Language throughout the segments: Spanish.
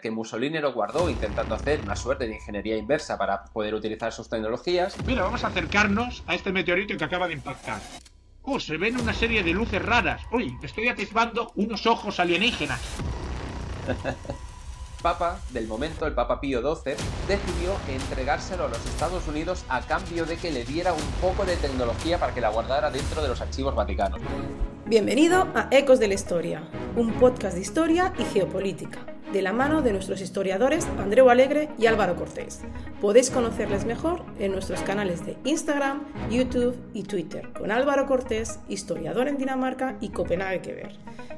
que Mussolini lo guardó intentando hacer una suerte de ingeniería inversa para poder utilizar sus tecnologías. Mira, vamos a acercarnos a este meteorito que acaba de impactar. Oh, se ven una serie de luces raras. Uy, estoy atisbando unos ojos alienígenas. Papa, del momento, el Papa Pío XII, decidió entregárselo a los Estados Unidos a cambio de que le diera un poco de tecnología para que la guardara dentro de los archivos vaticanos. Bienvenido a Ecos de la Historia, un podcast de historia y geopolítica, de la mano de nuestros historiadores Andreu Alegre y Álvaro Cortés. Podéis conocerles mejor en nuestros canales de Instagram, YouTube y Twitter, con Álvaro Cortés, historiador en Dinamarca y Copenhague que ver.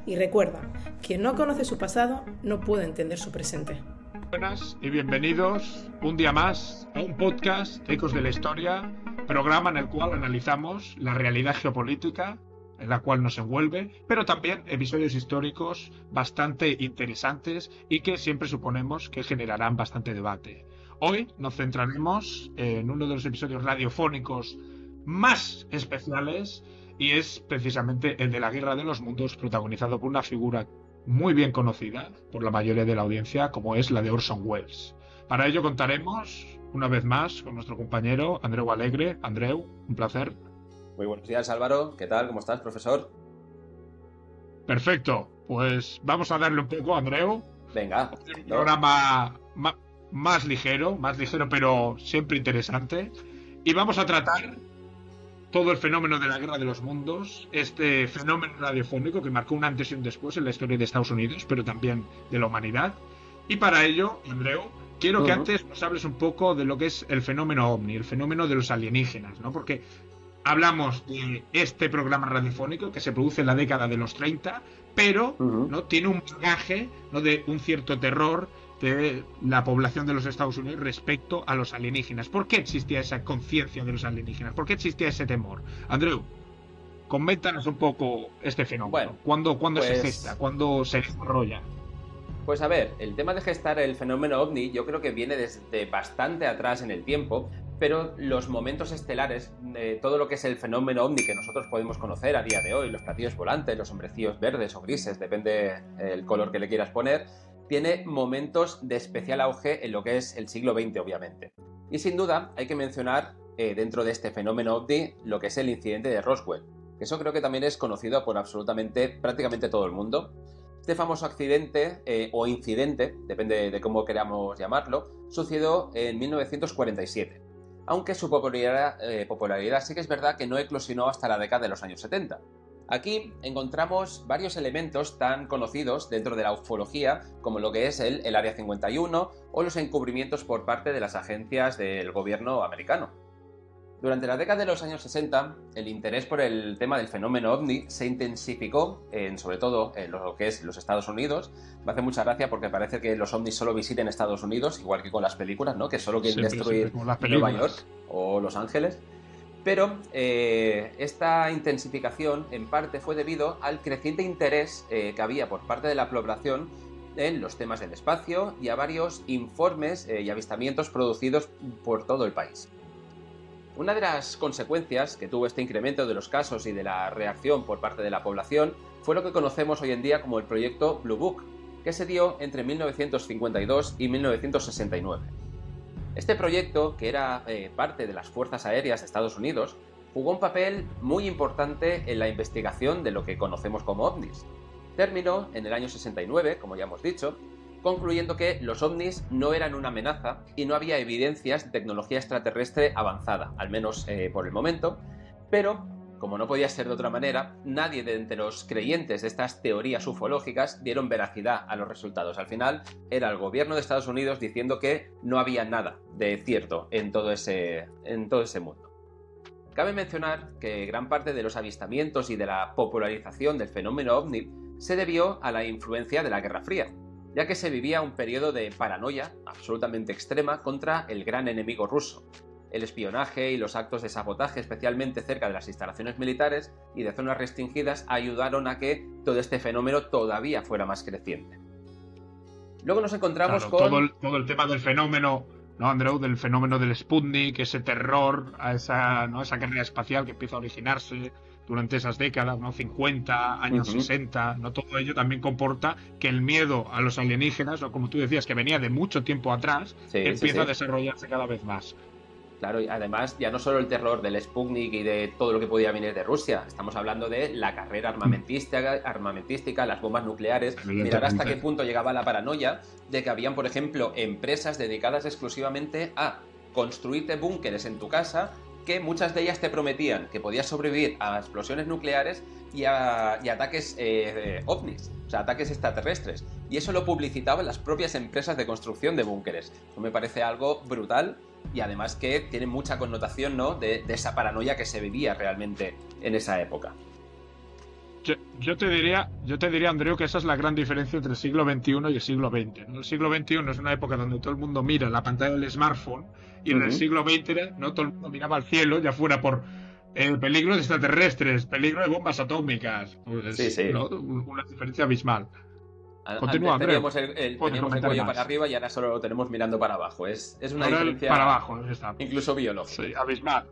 Y recuerda, quien no conoce su pasado no puede entender su presente. Buenas y bienvenidos un día más a un podcast Ecos de la Historia, programa en el cual analizamos la realidad geopolítica en la cual nos envuelve, pero también episodios históricos bastante interesantes y que siempre suponemos que generarán bastante debate. Hoy nos centraremos en uno de los episodios radiofónicos más especiales y es precisamente el de la Guerra de los Mundos protagonizado por una figura muy bien conocida por la mayoría de la audiencia como es la de Orson Welles. Para ello contaremos una vez más con nuestro compañero Andreu Alegre. Andreu, un placer. Muy buenos días, Álvaro. ¿Qué tal? ¿Cómo estás, profesor? Perfecto. Pues vamos a darle un poco, Andreu. Venga. Un programa más ligero, más ligero, pero siempre interesante. Y vamos a tratar todo el fenómeno de la guerra de los mundos, este fenómeno radiofónico que marcó un antes y un después en la historia de Estados Unidos, pero también de la humanidad. Y para ello, Andreu, quiero que antes nos hables un poco de lo que es el fenómeno ovni, el fenómeno de los alienígenas, ¿no? Porque hablamos de este programa radiofónico que se produce en la década de los 30, pero ¿no? tiene un bagaje ¿no? de un cierto terror de la población de los Estados Unidos respecto a los alienígenas. ¿Por qué existía esa conciencia de los alienígenas? ¿Por qué existía ese temor? Andrew, coméntanos un poco este fenómeno. Bueno, ¿Cuándo, se pues gesta? ¿Cuándo se desarrolla? Pues a ver, el tema de gestar el fenómeno ovni yo creo que viene desde bastante atrás en el tiempo, pero los momentos estelares, de todo lo que es el fenómeno ovni que nosotros podemos conocer a día de hoy, los platillos volantes, los hombrecillos verdes o grises, depende el color que le quieras poner, tiene momentos de especial auge en lo que es el siglo XX, obviamente. Y sin duda hay que mencionar eh, dentro de este fenómeno OVNI lo que es el incidente de Roswell, que eso creo que también es conocido por absolutamente prácticamente todo el mundo. Este famoso accidente eh, o incidente, depende de cómo queramos llamarlo, sucedió en 1947, aunque su popularidad, eh, popularidad sí que es verdad que no eclosionó hasta la década de los años 70. Aquí encontramos varios elementos tan conocidos dentro de la ufología como lo que es el, el Área 51 o los encubrimientos por parte de las agencias del gobierno americano. Durante la década de los años 60, el interés por el tema del fenómeno ovni se intensificó, en, sobre todo en lo que es los Estados Unidos. Me hace mucha gracia porque parece que los ovnis solo visiten Estados Unidos, igual que con las películas, ¿no? Que solo quieren destruir Nueva York o Los Ángeles. Pero eh, esta intensificación en parte fue debido al creciente interés eh, que había por parte de la población en los temas del espacio y a varios informes eh, y avistamientos producidos por todo el país. Una de las consecuencias que tuvo este incremento de los casos y de la reacción por parte de la población fue lo que conocemos hoy en día como el proyecto Blue Book, que se dio entre 1952 y 1969. Este proyecto, que era eh, parte de las Fuerzas Aéreas de Estados Unidos, jugó un papel muy importante en la investigación de lo que conocemos como ovnis. Terminó en el año 69, como ya hemos dicho, concluyendo que los ovnis no eran una amenaza y no había evidencias de tecnología extraterrestre avanzada, al menos eh, por el momento, pero como no podía ser de otra manera, nadie de entre los creyentes de estas teorías ufológicas dieron veracidad a los resultados. Al final era el gobierno de Estados Unidos diciendo que no había nada de cierto en todo ese, en todo ese mundo. Cabe mencionar que gran parte de los avistamientos y de la popularización del fenómeno ovni se debió a la influencia de la Guerra Fría, ya que se vivía un periodo de paranoia absolutamente extrema contra el gran enemigo ruso, el espionaje y los actos de sabotaje, especialmente cerca de las instalaciones militares y de zonas restringidas, ayudaron a que todo este fenómeno todavía fuera más creciente. Luego nos encontramos con... Todo el, todo el, tema del fenómeno ¿no, Andrew? Del fenómeno del Sputnik, ese terror a esa, ¿no? esa carrera espacial que empieza a originarse durante esas décadas, ¿no? 50, años 60, ¿no? Todo ello también comporta que el miedo a los alienígenas, o como tú decías, que venía de mucho tiempo atrás, empieza a desarrollarse cada vez más. Claro, y además ya no solo el terror del Sputnik y de todo lo que podía venir de Rusia, estamos hablando de la carrera armamentística, armamentística las bombas nucleares, mirar hasta qué punto llegaba la paranoia de que habían, por ejemplo, empresas dedicadas exclusivamente a construirte búnkeres en tu casa que muchas de ellas te prometían que podías sobrevivir a explosiones nucleares y a, ataques eh, ovnis, o sea, ataques extraterrestres. Y eso lo publicitaban las propias empresas de construcción de búnkeres. Me parece algo brutal y además que tiene mucha connotación ¿no? de, esa paranoia que se vivía realmente en esa época. Yo, te diría, yo te diría, Andreu, que esa es la gran diferencia entre el siglo XXI y el siglo XX. El siglo XXI es una época donde todo el mundo mira la pantalla del smartphone y en el siglo XX no todo el mundo miraba al cielo, ya fuera por el peligro de extraterrestres, peligro de bombas atómicas. Pues, sí, sí. Una diferencia abismal. Continúa, teníamos el, el, cuello para arriba y ahora solo lo tenemos mirando para abajo. Es, es una diferencia para abajo, incluso biológica. Sí, abismal.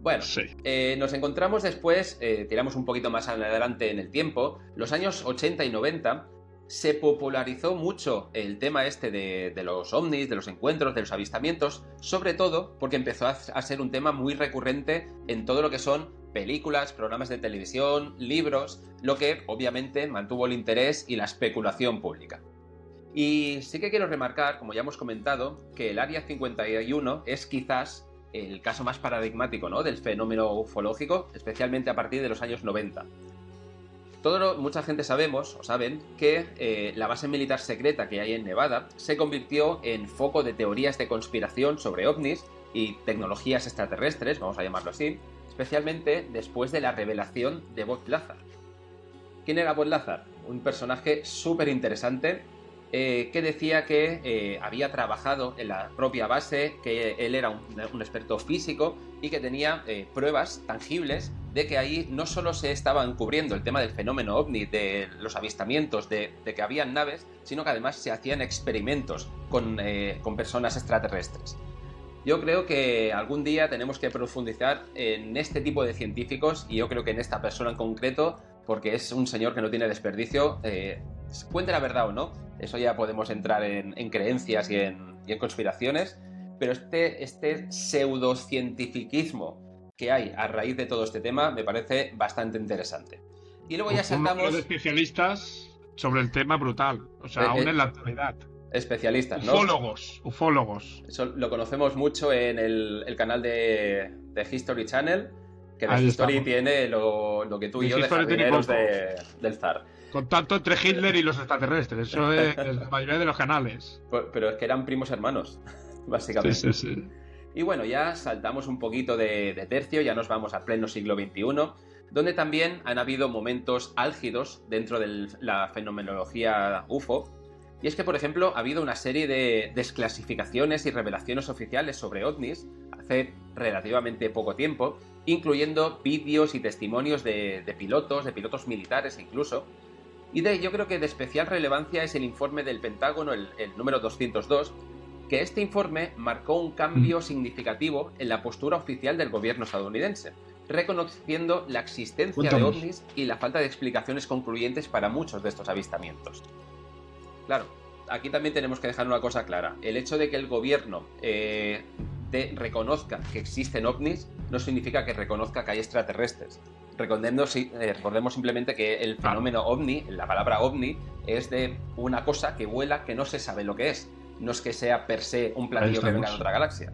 Bueno, eh, nos encontramos después, eh, tiramos un poquito más adelante en el tiempo, los años 80 y 90, se popularizó mucho el tema este de, los ovnis, de los encuentros, de los avistamientos, sobre todo porque empezó a, ser un tema muy recurrente en todo lo que son películas, programas de televisión, libros, lo que obviamente mantuvo el interés y la especulación pública. Y sí que quiero remarcar, como ya hemos comentado, que el Área 51 es quizás el caso más paradigmático ¿no? del fenómeno ufológico, especialmente a partir de los años 90. Todo mucha gente sabemos o saben que eh, la base militar secreta que hay en Nevada se convirtió en foco de teorías de conspiración sobre ovnis y tecnologías extraterrestres, vamos a llamarlo así, especialmente después de la revelación de Bob Lazar. ¿Quién era Bob Lazar? Un personaje súper interesante eh, que decía que eh, había trabajado en la propia base, que él era un, experto físico y que tenía eh, pruebas tangibles de que ahí no solo se estaban cubriendo el tema del fenómeno ovni, de los avistamientos, de, que habían naves, sino que además se hacían experimentos con, con personas extraterrestres. Yo creo que algún día tenemos que profundizar en este tipo de científicos y yo creo que en esta persona en concreto, porque es un señor que no tiene desperdicio, cuente la verdad o no, eso ya podemos entrar en, creencias y en, conspiraciones, pero este, este pseudocientificismo que hay a raíz de todo este tema me parece bastante interesante. Y luego ya saltamos... de especialistas sobre el tema brutal, o sea, eh, aún eh, en la actualidad. Especialistas, ¿no? Ufólogos, ufólogos. Eso lo conocemos mucho en el, canal de, History Channel, que de History tiene lo, que tú y yo de del zar. Contacto entre Hitler y los extraterrestres, eso es, la mayoría de los canales. Pero es que eran primos hermanos, básicamente. Sí, sí, sí. Y bueno, ya saltamos un poquito de, tercio, ya nos vamos al pleno siglo XXI, donde también han habido momentos álgidos dentro de la fenomenología UFO. Y es que, por ejemplo, ha habido una serie de desclasificaciones y revelaciones oficiales sobre ovnis hace relativamente poco tiempo, incluyendo vídeos y testimonios de, de pilotos, de pilotos militares incluso, y de yo creo que de especial relevancia es el informe del Pentágono, el, número 202, que este informe marcó un cambio mm. significativo en la postura oficial del gobierno estadounidense, reconociendo la existencia de ovnis y la falta de explicaciones concluyentes para muchos de estos avistamientos. Claro, aquí también tenemos que dejar una cosa clara. El hecho de que el gobierno eh, reconozca que existen ovnis no significa que reconozca que hay extraterrestres. Recordemos, eh, recordemos simplemente que el fenómeno ovni, la palabra ovni, es de una cosa que vuela que no se sabe lo que es. No es que sea per se un platillo que venga de otra galaxia.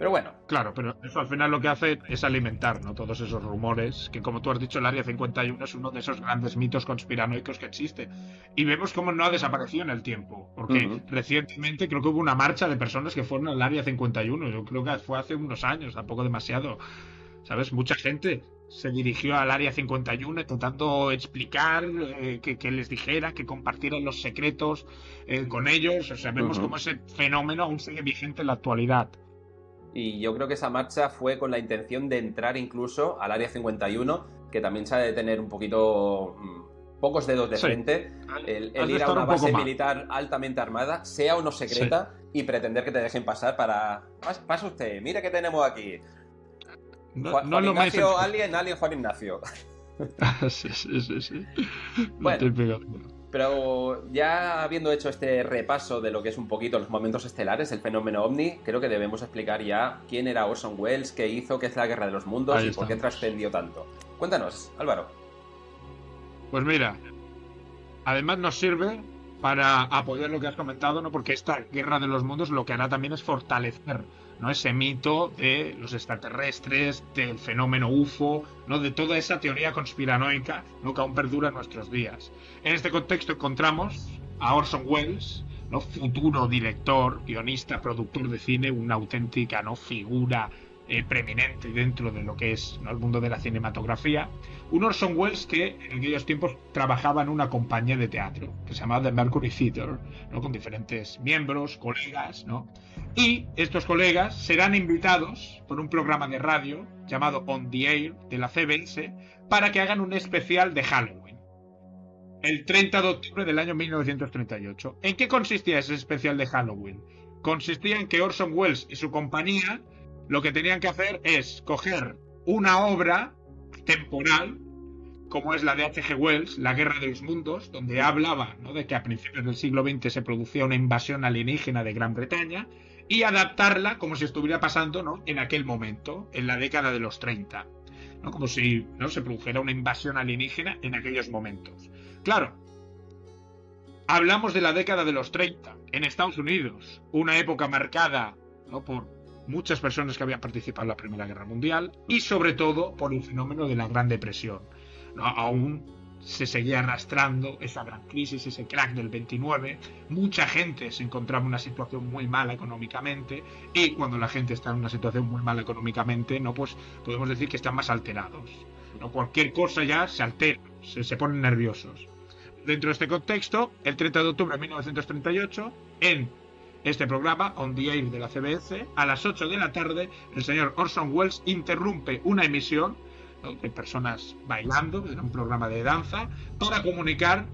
Pero bueno. Claro, pero eso al final lo que hace es alimentar ¿no? todos esos rumores, que como tú has dicho, el Área 51 es uno de esos grandes mitos conspiranoicos que existe. Y vemos cómo no ha desaparecido en el tiempo, porque recientemente creo que hubo una marcha de personas que fueron al Área 51, yo creo que fue hace unos años, tampoco demasiado. ¿Sabes? Mucha gente se dirigió al Área 51 intentando explicar eh, que, les dijera, que compartieran los secretos eh, con ellos. O sea, vemos cómo ese fenómeno aún sigue vigente en la actualidad. Y yo creo que esa marcha fue con la intención de entrar incluso al Área 51, que también se ha de tener un poquito mm, pocos dedos de Sí. frente, el, ir a una un base militar altamente armada, sea o no secreta, y pretender que te dejen pasar para... Pas- Pasa usted, mire que tenemos aquí. No, Juan, no es lo Juan más Ignacio, Alien, Alien Juan Ignacio. sí, sí, sí, sí. Bueno. Pero ya habiendo hecho este repaso de lo que es un poquito los momentos estelares, el fenómeno ovni, creo que debemos explicar ya quién era Orson Welles, qué hizo, qué es la Guerra de los Mundos Ahí y por qué trascendió tanto. Cuéntanos, Álvaro. Pues mira, además nos sirve para apoyar lo que has comentado, ¿no? Porque esta guerra de los mundos lo que hará también es fortalecer, ¿no? Ese mito de los extraterrestres, del fenómeno UFO, ¿no? De toda esa teoría conspiranoica, ¿no? Que aún perdura en nuestros días. En este contexto encontramos a Orson Welles, ¿no? Futuro director, guionista, productor de cine, una auténtica, ¿no? Figura eh, preeminente dentro de lo que es el mundo de la cinematografía. Un Orson Welles que en aquellos tiempos trabajaba en una compañía de teatro que se llamaba The Mercury Theatre, ¿no? con diferentes miembros, colegas, ¿no? Y estos colegas serán invitados por un programa de radio llamado On the Air de la CBS para que hagan un especial de Halloween. El 30 de octubre del año 1938. ¿En qué consistía ese especial de Halloween? Consistía en que Orson Welles y su compañía lo que tenían que hacer es coger una obra temporal, como es la de H.G. Wells, La Guerra de los Mundos, donde hablaba de que a principios del siglo XX se producía una invasión alienígena de Gran Bretaña, y adaptarla como si estuviera pasando en aquel momento, en la década de los 30. ¿no? Como si ¿no? se produjera una invasión alienígena en aquellos momentos. Claro, hablamos de la década de los 30 en Estados Unidos, una época marcada ¿no? por muchas personas que habían participado en la Primera Guerra Mundial y sobre todo por el fenómeno de la Gran Depresión. ¿no? Aún se seguía arrastrando esa gran crisis, ese crack del 29, mucha gente se encontraba en una situación muy mala económicamente y cuando la gente está en una situación muy mala económicamente, no pues podemos decir que están más alterados. ¿no? Cualquier cosa ya se altera, se, se ponen nerviosos. Dentro de este contexto, el 30 de octubre de 1938, en este programa, On the Air de la CBS, a las 8 de la tarde, el señor Orson Welles interrumpe una emisión de personas bailando, era un programa de danza, para comunicar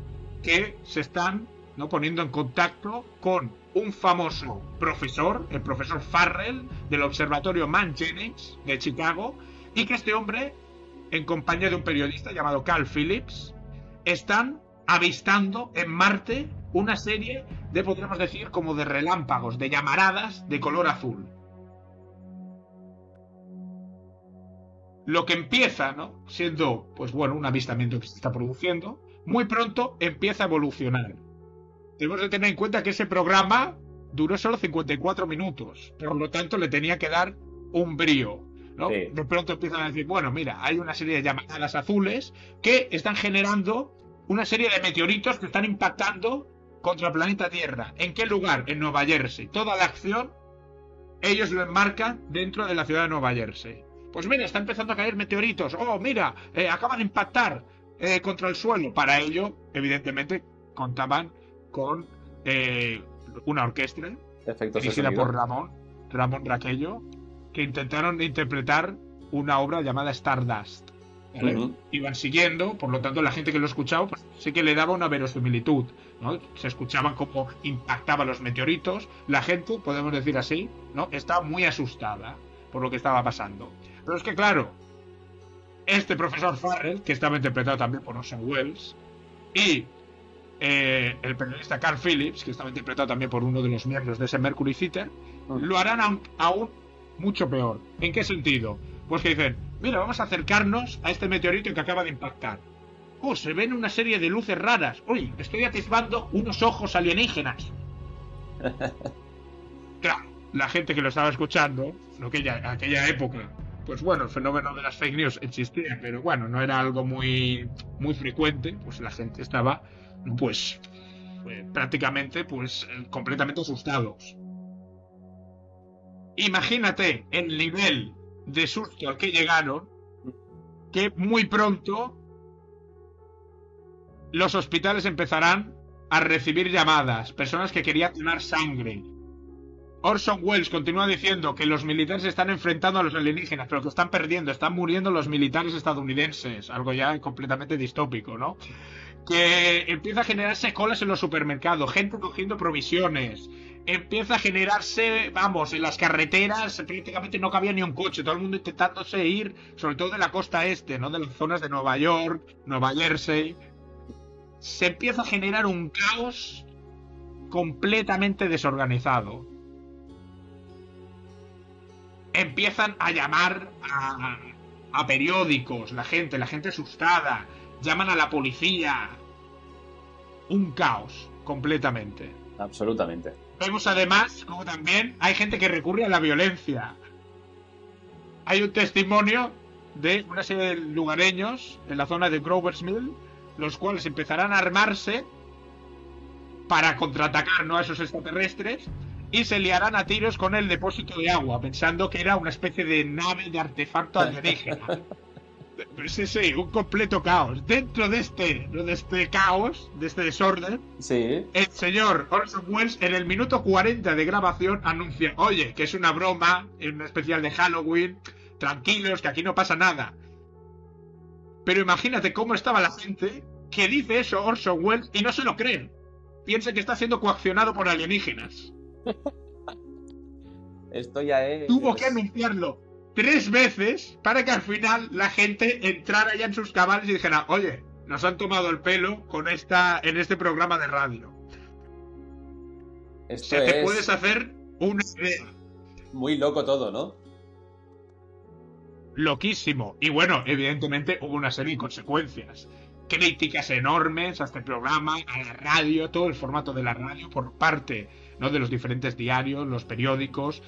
que se están ¿no? poniendo en contacto con un famoso profesor, el profesor Farrell, del Observatorio Man Jennings de Chicago, y que este hombre, en compañía de un periodista llamado Carl Phillips, están avistando en Marte una serie de, podríamos decir, como de relámpagos, de llamaradas de color azul. Lo que empieza, ¿no? Siendo, pues bueno, un avistamiento que se está produciendo, muy pronto empieza a evolucionar. Tenemos que tener en cuenta que ese programa duró solo 54 minutos, por lo tanto le tenía que dar un brío. ¿no? Sí. De pronto empiezan a decir, bueno, mira, hay una serie de llamaradas azules que están generando una serie de meteoritos que están impactando contra planeta Tierra. ¿En qué lugar? En Nueva Jersey. Toda la acción ellos lo enmarcan dentro de la ciudad de Nueva Jersey. Pues mira, está empezando a caer meteoritos. Oh, mira, eh, acaban de impactar eh, contra el suelo. Para ello, evidentemente, contaban con eh, una orquesta Efectos dirigida por Ramón, Ramón Raquello, que intentaron interpretar una obra llamada Stardust. Iban siguiendo, por lo tanto la gente que lo escuchaba pues, sí que le daba una verosimilitud. ¿No? Se escuchaban cómo impactaban los meteoritos. La gente, podemos decir así, ¿no? estaba muy asustada por lo que estaba pasando. Pero es que claro, este profesor Farrell, que estaba interpretado también por Orson Welles, y eh, el periodista Carl Phillips, que estaba interpretado también por uno de los miembros de ese Mercury Theater, lo harán aún, aún mucho peor. ¿En qué sentido? Pues que dicen, mira, vamos a acercarnos a este meteorito que acaba de impactar. Se ven una serie de luces raras. Uy, estoy atisbando unos ojos alienígenas. claro, la gente que lo estaba escuchando, en aquella, aquella época, pues bueno, el fenómeno de las fake news existía, pero bueno, no era algo muy, muy frecuente, pues la gente estaba, pues, eh, prácticamente, pues, eh, completamente asustados. Imagínate el nivel de susto al que llegaron, que muy pronto los hospitales empezarán a recibir llamadas, personas que querían donar sangre. Orson Welles continúa diciendo que los militares están enfrentando a los alienígenas, pero que están perdiendo, están muriendo los militares estadounidenses, algo ya completamente distópico, ¿no? Que empieza a generarse colas en los supermercados, gente cogiendo provisiones, empieza a generarse, vamos, en las carreteras prácticamente no cabía ni un coche, todo el mundo intentándose ir, sobre todo de la costa este, ¿no? De las zonas de Nueva York, Nueva Jersey. Se empieza a generar un caos completamente desorganizado empiezan a llamar a, periódicos, la gente, la gente asustada, llaman a la policía. Un caos, completamente. Absolutamente. Vemos además como también hay gente que recurre a la violencia. Hay un testimonio de una serie de lugareños en la zona de Grover's Mill, los cuales empezarán a armarse para contraatacar ¿no? a esos extraterrestres y se liarán a tiros con el depósito de agua, pensando que era una especie de nave de artefacto alienígena. Sí, sí, un completo caos. Dentro de este, de este caos, de este desorden, sí. el señor Orson Welles en el minuto 40 de grabación anuncia, oye, que es una broma, es una especial de Halloween, tranquilos, que aquí no pasa nada. Pero imagínate cómo estaba la gente que dice eso Orson Welles y no se lo creen. Piensa que está siendo coaccionado por alienígenas. Esto ya es. Tuvo que anunciarlo tres veces para que al final la gente entrara ya en sus cabales y dijera, oye, nos han tomado el pelo con esta, en este programa de radio. Esto o sea, te puedes hacer una idea. Muy loco todo, ¿no? Loquísimo. Y bueno, evidentemente hubo una serie de consecuencias. Críticas enormes a este programa, a la radio, todo el formato de la radio por parte ¿no? de los diferentes diarios, los periódicos.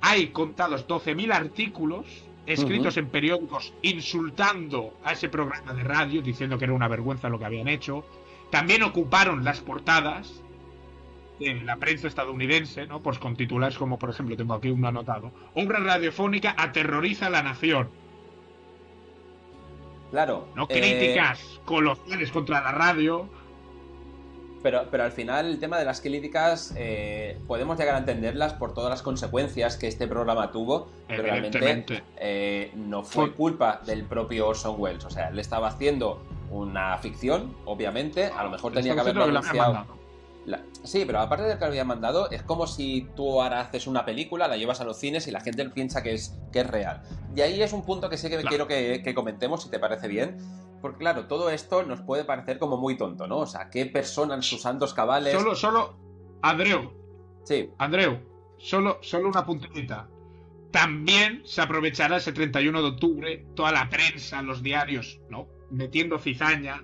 Hay contados 12.000 artículos escritos en periódicos insultando a ese programa de radio, diciendo que era una vergüenza lo que habían hecho. También ocuparon las portadas de la prensa estadounidense, ¿no? Pues con titulares como, por ejemplo, tengo aquí uno anotado. Obra radiofónica aterroriza a la nación. Claro. ¿No? Críticas eh, colosales contra la radio pero, pero al final el tema de las críticas eh, podemos llegar a entenderlas por todas las consecuencias que este programa tuvo, pero realmente eh, no fue culpa del propio Orson Welles. O sea, él estaba haciendo una ficción, obviamente, a lo mejor tenía que haberlo anunciado. Sí, pero aparte de que lo había mandado, es como si tú ahora haces una película, la llevas a los cines y la gente piensa que es, que es real. Y ahí es un punto que sí que quiero que, que, comentemos, si te parece bien, porque claro, todo esto nos puede parecer como muy tonto, ¿no? O sea, ¿qué persona en sus santos cabales? Solo, solo, Andreu. Sí. Andreu, solo, solo una puntita. También se aprovechará ese 31 de octubre toda la prensa, los diarios, ¿no? Metiendo cizaña,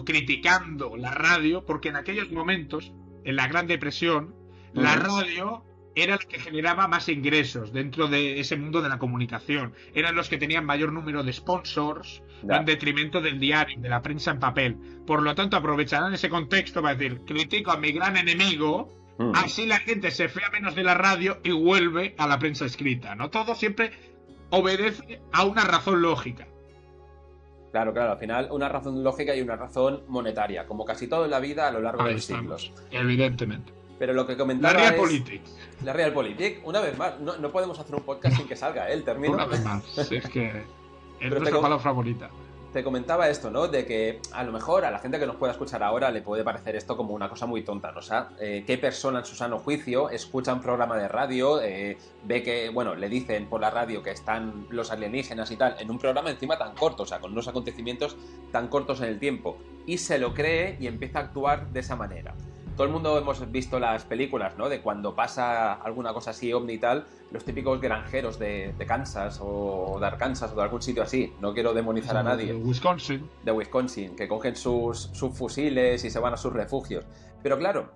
criticando la radio, porque en aquellos momentos, en la Gran Depresión, la radio era la que generaba más ingresos dentro de ese mundo de la comunicación. Eran los que tenían mayor número de sponsors, en detrimento del diario, de la prensa en papel. Por lo tanto, aprovecharán ese contexto para decir, critico a mi gran enemigo, mm. así la gente se fea menos de la radio y vuelve a la prensa escrita. ¿no? Todo siempre obedece a una razón lógica. Claro, claro, al final una razón lógica y una razón monetaria, como casi todo en la vida a lo largo de los siglos. Evidentemente. Pero lo que comentaba. La Realpolitik. La Realpolitik, una vez más. No, no, podemos hacer un podcast sin que salga ¿eh? el término. Una vez más. es que. Es nuestra palabra favorita. Te comentaba esto, ¿no? De que a lo mejor a la gente que nos pueda escuchar ahora le puede parecer esto como una cosa muy tonta, ¿no? O sea, eh, ¿qué persona en su sano juicio escucha un programa de radio, eh, ve que, bueno, le dicen por la radio que están los alienígenas y tal, en un programa encima tan corto, o sea, con unos acontecimientos tan cortos en el tiempo, y se lo cree y empieza a actuar de esa manera? Todo el mundo hemos visto las películas, ¿no? De cuando pasa alguna cosa así, ovni y tal, los típicos granjeros de, Kansas o de Arkansas o de algún sitio así. No quiero demonizar a nadie. De Wisconsin. De Wisconsin, que cogen sus, sus fusiles y se van a sus refugios. Pero claro,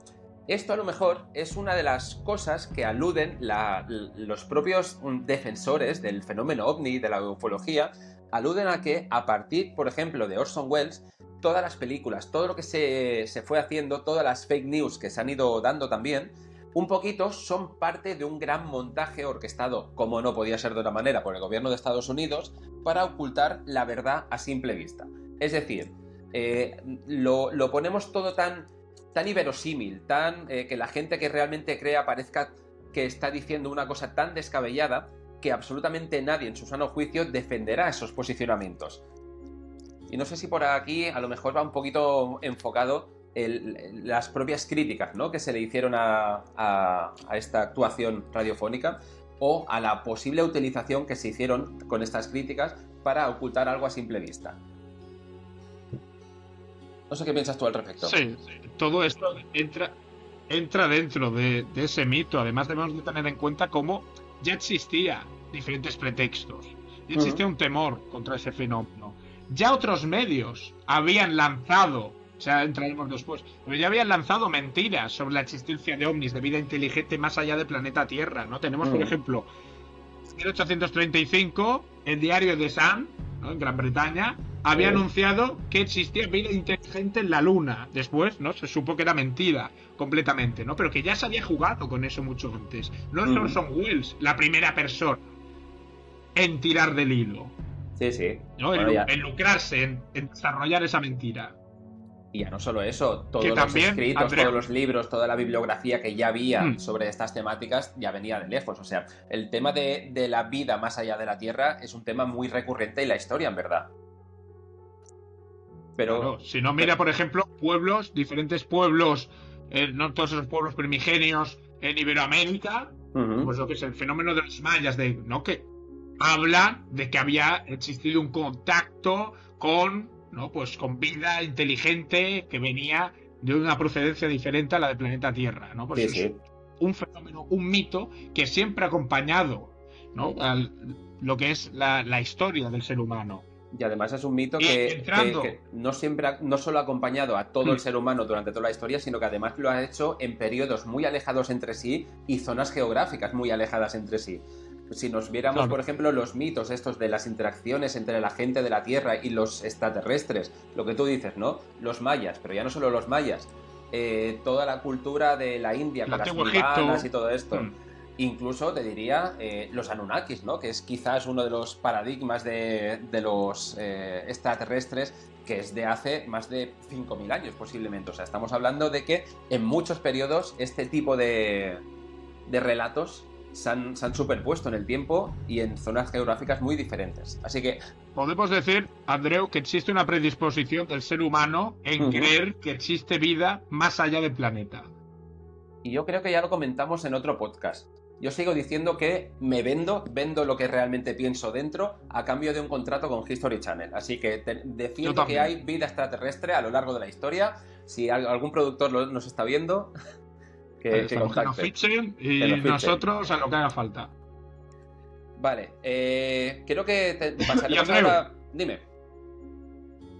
esto a lo mejor es una de las cosas que aluden los propios defensores del fenómeno ovni, de la ufología, aluden a que a partir, por ejemplo, de Orson Welles, todas las películas, todo lo que se, fue haciendo, todas las fake news que se han ido dando también, un poquito son parte de un gran montaje orquestado, como no podía ser de otra manera, por el gobierno de Estados Unidos, para ocultar la verdad a simple vista. Es decir, eh, lo, ponemos todo tan, tan inverosímil, tan eh, que la gente que realmente crea parezca que está diciendo una cosa tan descabellada que absolutamente nadie en su sano juicio defenderá esos posicionamientos. Y no sé si por aquí a lo mejor va un poquito enfocado las propias críticas ¿no? que se le hicieron a, a, esta actuación radiofónica o a la posible utilización que se hicieron con estas críticas para ocultar algo a simple vista. No sé qué piensas tú al respecto. Sí, todo esto entra, entra dentro de, ese mito. Además debemos de tener en cuenta cómo ya existía diferentes pretextos. Ya existía un temor contra ese fenómeno. Ya otros medios habían lanzado, o sea, entraremos después, pero ya habían lanzado mentiras sobre la existencia de ovnis, de vida inteligente más allá del planeta Tierra, ¿no? Tenemos, por ejemplo, en 1835, el diario de Sun, en Gran Bretaña, había anunciado que existía vida inteligente en la Luna. Después, ¿no? Se supo que era mentira completamente, ¿no? Pero que ya se había jugado con eso mucho antes. No es Orson Welles la primera persona en tirar del hilo. Sí, sí. ¿no? en, lucrarse, en, desarrollar esa mentira. Y ya no solo eso, todos los escritos, todos los libros, toda la bibliografía que ya había hmm. sobre estas temáticas ya venía de lejos. O sea, el tema de, la vida más allá de la Tierra es un tema muy recurrente en la historia, en verdad. Pero. si no, mira, por ejemplo, pueblos, diferentes pueblos, eh, no todos esos pueblos primigenios en Iberoamérica, pues lo que es el fenómeno de los mayas, de, ¿no? Que habla de que había existido un contacto con, ¿no? Pues con vida inteligente que venía de una procedencia diferente a la del planeta Tierra, ¿no? Pues es un fenómeno, un mito que siempre ha acompañado, ¿no? lo que es la, historia del ser humano. Y además es un mito que, no siempre no solo ha acompañado a todo el hmm. ser humano durante toda la historia, sino que además lo ha hecho en periodos muy alejados entre sí y zonas geográficas muy alejadas entre sí. Si nos viéramos, por ejemplo, los mitos estos de las interacciones entre la gente de la Tierra y los extraterrestres, lo que tú dices, ¿no? Los mayas, pero ya no solo los mayas, eh, toda la cultura de la India, con las y todo esto. Mm. Incluso te diría eh, los Anunnakis, ¿no? Que es quizás uno de los paradigmas de, los eh, extraterrestres que es de hace más de 5.000 años posiblemente. O sea, estamos hablando de que en muchos periodos este tipo de, de relatos se han, superpuesto en el tiempo y en zonas geográficas muy diferentes. Así que... Podemos decir, Andreu, que existe una predisposición del ser humano en creer que existe vida más allá del planeta. Y yo creo que ya lo comentamos en otro podcast. Yo sigo diciendo que me vendo, vendo lo que realmente pienso dentro a cambio de un contrato con History Channel. Así que defiendo que hay vida extraterrestre a lo largo de la historia. Si algún productor nos está viendo, que, nos fichen y nosotros a lo que haga falta. Vale, eh, creo que pasaremos ahora. Dime.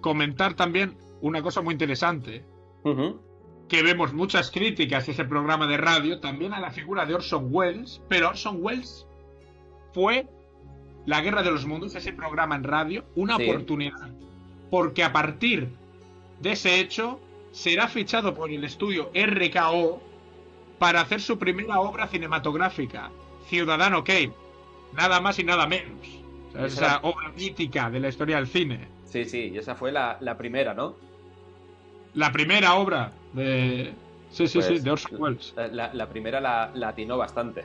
Comentar también una cosa muy interesante. Que vemos muchas críticas a ese programa de radio, también a la figura de Orson Welles, pero Orson Welles fue La Guerra de los Mundos, ese programa en radio, una oportunidad. Porque a partir de ese hecho será fichado por el estudio RKO para hacer su primera obra cinematográfica, Ciudadano Kane. Nada más y nada menos. esa obra mítica de la historia del cine. Sí, sí, y esa fue la, primera, ¿no? La primera obra de. Sí, sí, sí, pues, de Orson Welles. La, primera la, atinó bastante.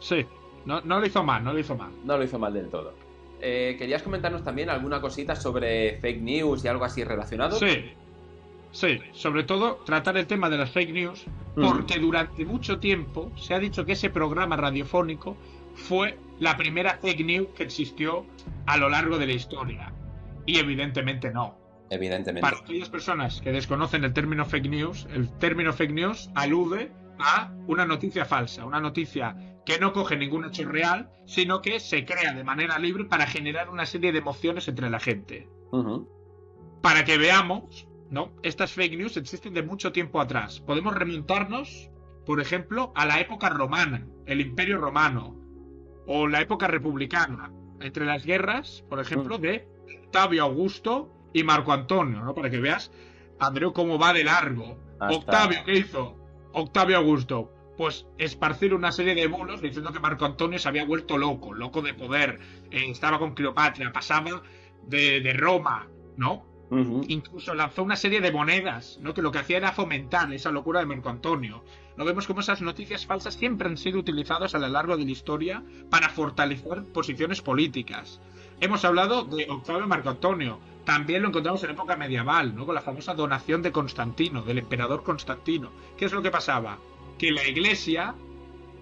Sí, no, no lo hizo mal, no lo hizo mal. No lo hizo mal del todo. Eh, ¿Querías comentarnos también alguna cosita sobre fake news y algo así relacionado? Sí, Sí, sobre todo tratar el tema de las fake news, porque durante mucho tiempo se ha dicho que ese programa radiofónico fue la primera fake news que existió a lo largo de la historia. Y evidentemente no. Evidentemente. Para aquellas personas que desconocen el término fake news, el término fake news alude a una noticia falsa, una noticia que no coge ningún hecho real, sino que se crea de manera libre para generar una serie de emociones entre la gente. Para que veamos ¿no? Estas fake news existen de mucho tiempo atrás. Podemos remontarnos, por ejemplo, a la época romana, el Imperio Romano, o la época republicana, entre las guerras, por ejemplo, de Octavio Augusto y Marco Antonio, ¿no? Para que veas, Andreu, cómo va de largo. Octavio, ¿qué hizo? Octavio Augusto. Pues esparcir una serie de bulos diciendo que Marco Antonio se había vuelto loco, loco de poder, eh, estaba con Cleopatra, pasaba de, de Roma, ¿no? Incluso lanzó una serie de monedas, ¿no? Que lo que hacía era fomentar esa locura de Marco Antonio. No vemos cómo esas noticias falsas siempre han sido utilizadas a lo largo de la historia para fortalecer posiciones políticas. Hemos hablado de Octavio Marco Antonio. También lo encontramos en época medieval, ¿no? Con la famosa donación de Constantino, del emperador Constantino. ¿Qué es lo que pasaba? Que la iglesia,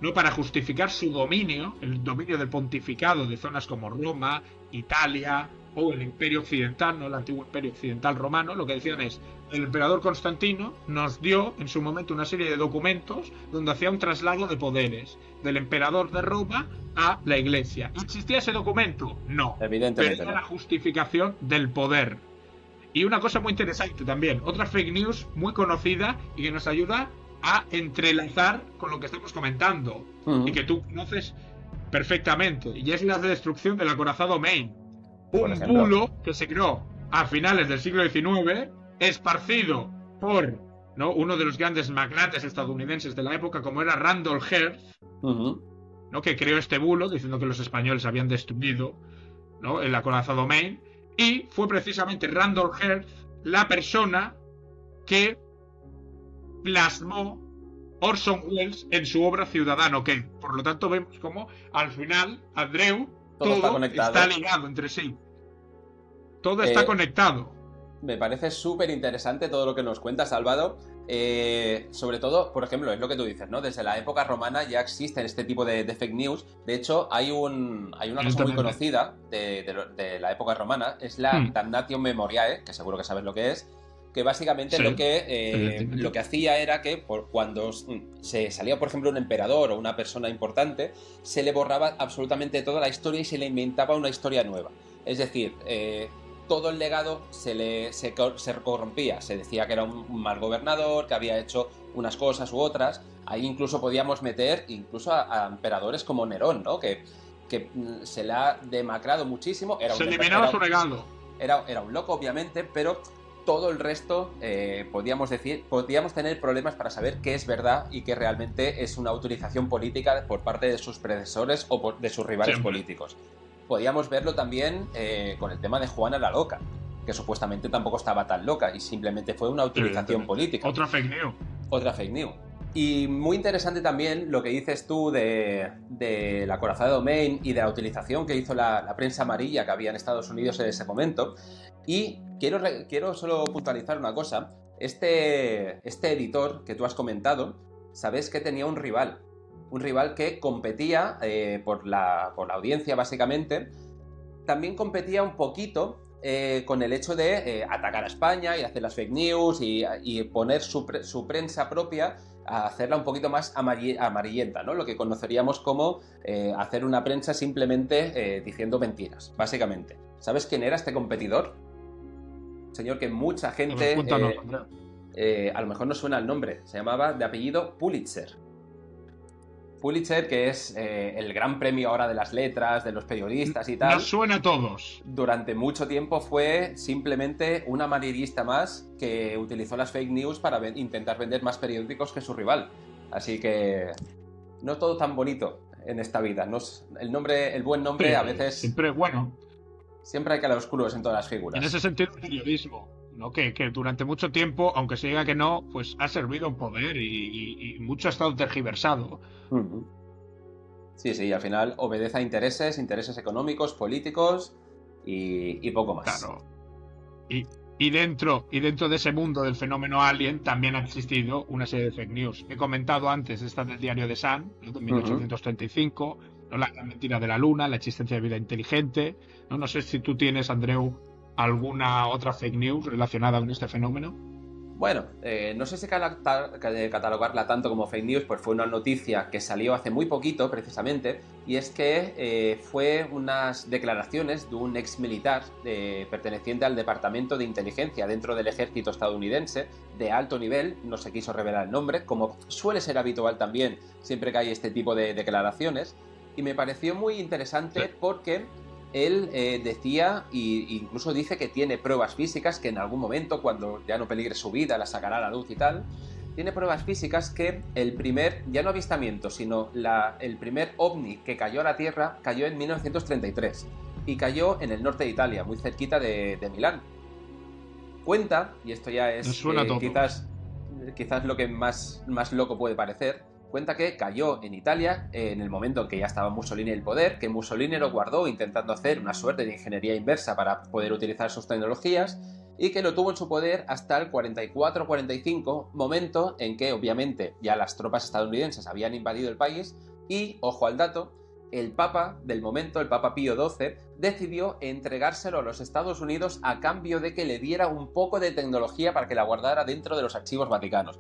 ¿no? Para justificar su dominio, el dominio del pontificado de zonas como Roma, Italia, o el imperio occidental, no el antiguo imperio occidental romano, lo que decían es, el emperador Constantino nos dio en su momento una serie de documentos donde hacía un traslado de poderes del emperador de Roma a la iglesia. ¿Existía ese documento? No. Evidentemente. Pero era la justificación del poder. Y una cosa muy interesante también, otra fake news muy conocida y que nos ayuda a entrelazar con lo que estamos comentando y que tú conoces perfectamente, y es la destrucción del acorazado Maine un bulo que se creó a finales del siglo XIX, esparcido por ¿no? uno de los grandes magnates estadounidenses de la época, como era Randolph Hearst, ¿no? que creó este bulo diciendo que los españoles habían destruido ¿no? el acorazado Maine, y fue precisamente Randolph Hearst la persona que plasmó Orson Welles en su obra Ciudadano Kane. Por lo tanto, vemos como al final Andreu todo, está, ligado entre sí. Todo está eh, conectado. Me parece súper interesante todo lo que nos cuenta Salvador. Eh, sobre todo, por ejemplo, es lo que tú dices, ¿no? Desde la época romana ya existen este tipo de, fake news. De hecho, hay, un, hay una cosa muy conocida de, la época romana, es la hmm. Damnatio Memoriae, que seguro que sabes lo que es, que básicamente lo, que, eh, lo que hacía era que por, cuando se salía, por ejemplo, un emperador o una persona importante, se le borraba absolutamente toda la historia y se le inventaba una historia nueva. Es decir, eh, todo el legado se, le, se, corrompía. Se decía que era un mal gobernador, que había hecho unas cosas u otras. Ahí incluso podíamos meter incluso a, emperadores como Nerón, ¿no? Que, que mm, se le ha demacrado muchísimo. Era se eliminaba su regalo. Era, era un loco, obviamente, pero todo el resto, eh, podíamos decir, podíamos tener problemas para saber qué es verdad y qué realmente es una autorización política por parte de sus predecesores o de sus rivales políticos. Podíamos verlo también eh, con el tema de Juana la Loca, que supuestamente tampoco estaba tan loca y simplemente fue una utilización política. Otra fake news. Otra fake news. Y muy interesante también lo que dices tú de, de la corazón de domain y de la utilización que hizo la, la, prensa amarilla que había en Estados Unidos en ese momento. Y quiero, quiero solo puntualizar una cosa. Este, este editor que tú has comentado, sabes que tenía un rival. Un rival que competía eh, por, la, por la audiencia, básicamente. También competía un poquito eh, con el hecho de eh, atacar a España y hacer las fake news y, poner su, su, prensa propia a hacerla un poquito más amarillenta, ¿no? Lo que conoceríamos como hacer una prensa simplemente diciendo mentiras, básicamente. ¿Sabes quién era este competidor? señor que mucha gente... Eh, eh, a lo mejor no suena el nombre, se llamaba de apellido Pulitzer. Pulitzer, que es eh, el gran premio ahora de las letras, de los periodistas y tal. Nos suena a todos. Durante mucho tiempo fue simplemente un amarillista más que utilizó las fake news para intentar vender más periódicos que su rival. Así que no todo tan bonito en esta vida. el nombre, el buen nombre a veces. Siempre bueno. Siempre hay que oscuros en todas las figuras. En ese sentido, el periodismo, ¿no? Que, durante mucho tiempo, aunque se diga que no, pues ha servido un poder y, mucho ha estado tergiversado. Sí, sí, y al final obedece a intereses, intereses económicos, políticos y, poco más. Claro. Y, dentro, y dentro de ese mundo del fenómeno alien también ha existido una serie de fake news. He comentado antes esta del diario de Sun, de 1835, la mentira de la luna, la existencia de vida inteligente. No, no sé si tú tienes, Andreu, alguna otra fake news relacionada con este fenómeno. Bueno, eh, no sé si catalogarla tanto como fake news, pues fue una noticia que salió hace muy poquito, precisamente, y es que eh, fue unas declaraciones de un ex militar eh, perteneciente al Departamento de Inteligencia dentro del ejército estadounidense, de alto nivel, no se quiso revelar el nombre, como suele ser habitual también siempre que hay este tipo de declaraciones, y me pareció muy interesante porque él eh, decía, e incluso dice que tiene pruebas físicas que en algún momento, cuando ya no peligre su vida, la sacará a la luz y tal, tiene pruebas físicas que el primer, ya no avistamiento, sino la, el primer ovni que cayó a la Tierra cayó en 1933 y cayó en el norte de Italia, muy cerquita de, Milán. Cuenta, y esto ya es eh, quizás, quizás lo que más, más loco puede parecer, cuenta que cayó en Italia eh, en el momento en que ya estaba Mussolini en el poder, que Mussolini lo guardó intentando hacer una suerte de ingeniería inversa para poder utilizar sus tecnologías y que lo tuvo en su poder hasta el 44-45, momento en que obviamente ya las tropas estadounidenses habían invadido el país y, ojo al dato, el Papa del momento, el Papa Pío XII, decidió entregárselo a los Estados Unidos a cambio de que le diera un poco de tecnología para que la guardara dentro de los archivos vaticanos.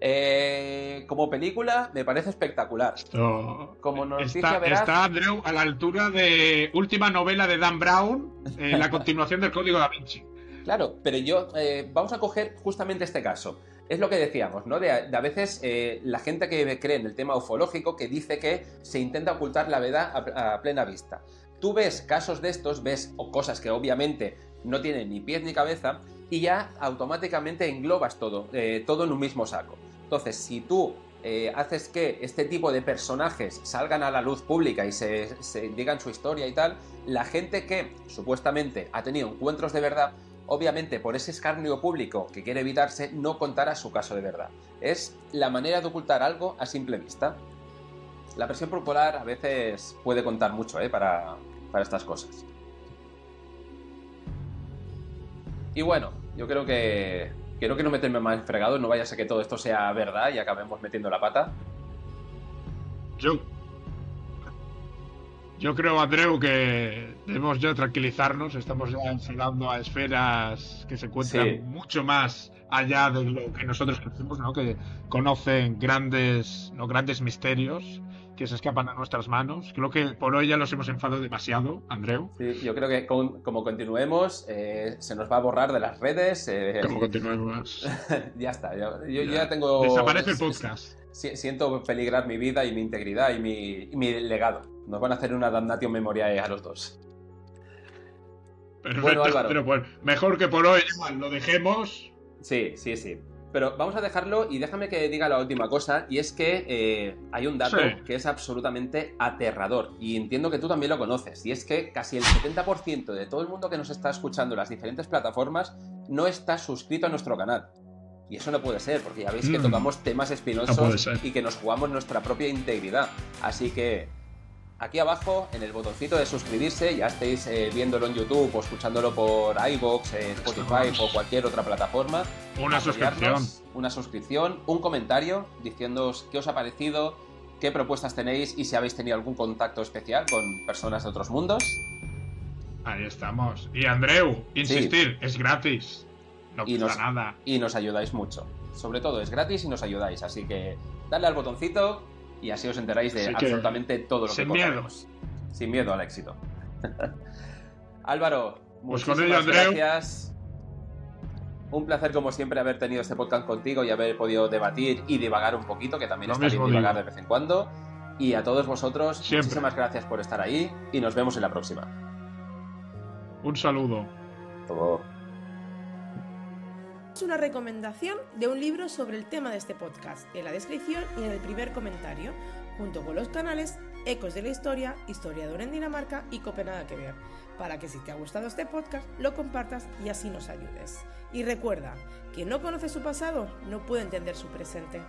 Eh, como película me parece espectacular. Esto- Como noticia está, veraz- está, Andreu, a la altura de última novela de Dan Brown, eh, la continuación del Código da Vinci. Claro, pero yo eh, vamos a coger justamente este caso. Es lo que decíamos, ¿no? De, de a veces eh, la gente que cree en el tema ufológico que dice que se intenta ocultar la verdad a, a plena vista. Tú ves casos de estos, ves o cosas que obviamente no tienen ni pies ni cabeza y ya automáticamente englobas todo, todo en un mismo saco. Entonces, si tú eh, haces que este tipo de personajes salgan a la luz pública y se, se digan su historia y tal, la gente que supuestamente ha tenido encuentros de verdad obviamente por ese escarnio público que quiere evitarse, no contará su caso de verdad. Es la manera de ocultar algo a simple vista. La presión popular a veces puede contar mucho ¿eh? para, para estas cosas. Y bueno, yo creo que quiero que no meterme más fregado, no vaya a ser que todo esto sea verdad y acabemos metiendo la pata. Yo, yo creo, Andreu, que debemos ya tranquilizarnos. Estamos ya enfilando a esferas que se encuentran Sí. mucho más allá de lo que nosotros conocemos, ¿no? Que conocen grandes, no grandes misterios que se escapan a nuestras manos. Creo que por hoy ya los hemos enfadado demasiado, Andreu. Sí, yo creo que con- como continuemos, eh, se nos va a borrar de las redes. eh, Como continuemos. ya está, yo, yo Ya. ya tengo... Desaparece el podcast. Si- Siento peligrar mi vida y mi integridad y mi, y mi legado. Nos van a hacer una damnatio memoriae a los dos. Perfecto, Bueno, Álvaro. pero pues mejor que por hoy lo dejemos. Sí, sí, sí. Pero vamos a dejarlo y déjame que diga la última cosa, y es que eh, hay un dato Sí. que es absolutamente aterrador, y entiendo que tú también lo conoces, y es que casi el 70% de todo el mundo que nos está escuchando en las diferentes plataformas no está suscrito a nuestro canal. Y eso no puede ser, porque ya veis que Mm. tocamos temas No espinosos y que nos jugamos nuestra propia integridad. Así que aquí abajo, en el botoncito de suscribirse, ya estéis eh, viéndolo en YouTube o escuchándolo por iVoox, eh, Spotify o cualquier otra plataforma, Una suscripción. una suscripción, un comentario diciéndoos qué os ha parecido, qué propuestas tenéis y si habéis tenido algún contacto especial con personas de otros mundos. Ahí estamos. Y Andreu, insistir, es gratis. No Y nos- nada. Y nos ayudáis mucho. Sobre todo es gratis y nos ayudáis, así que dadle al botoncito y así os enteráis de que, absolutamente todo lo que sin miedo. contaremos. Sin miedo al éxito. Álvaro, Pues con muchísimas ello, Andreu. gracias. Un placer, como siempre, haber tenido este podcast contigo y haber podido debatir y divagar un poquito, que también Lo está bien divagar digo. de vez en cuando. Y a todos vosotros, Siempre. muchísimas gracias por estar ahí y nos vemos en la próxima. Un saludo. Todo. Es una recomendación de un libro sobre el tema de este podcast, en la descripción y en el primer comentario, junto con los canales Ecos de la Historia, Historiador en Dinamarca y Copenhague que ver, para que si te ha gustado este podcast lo compartas y así nos ayudes. Y recuerda, quien no conoce su pasado no puede entender su presente.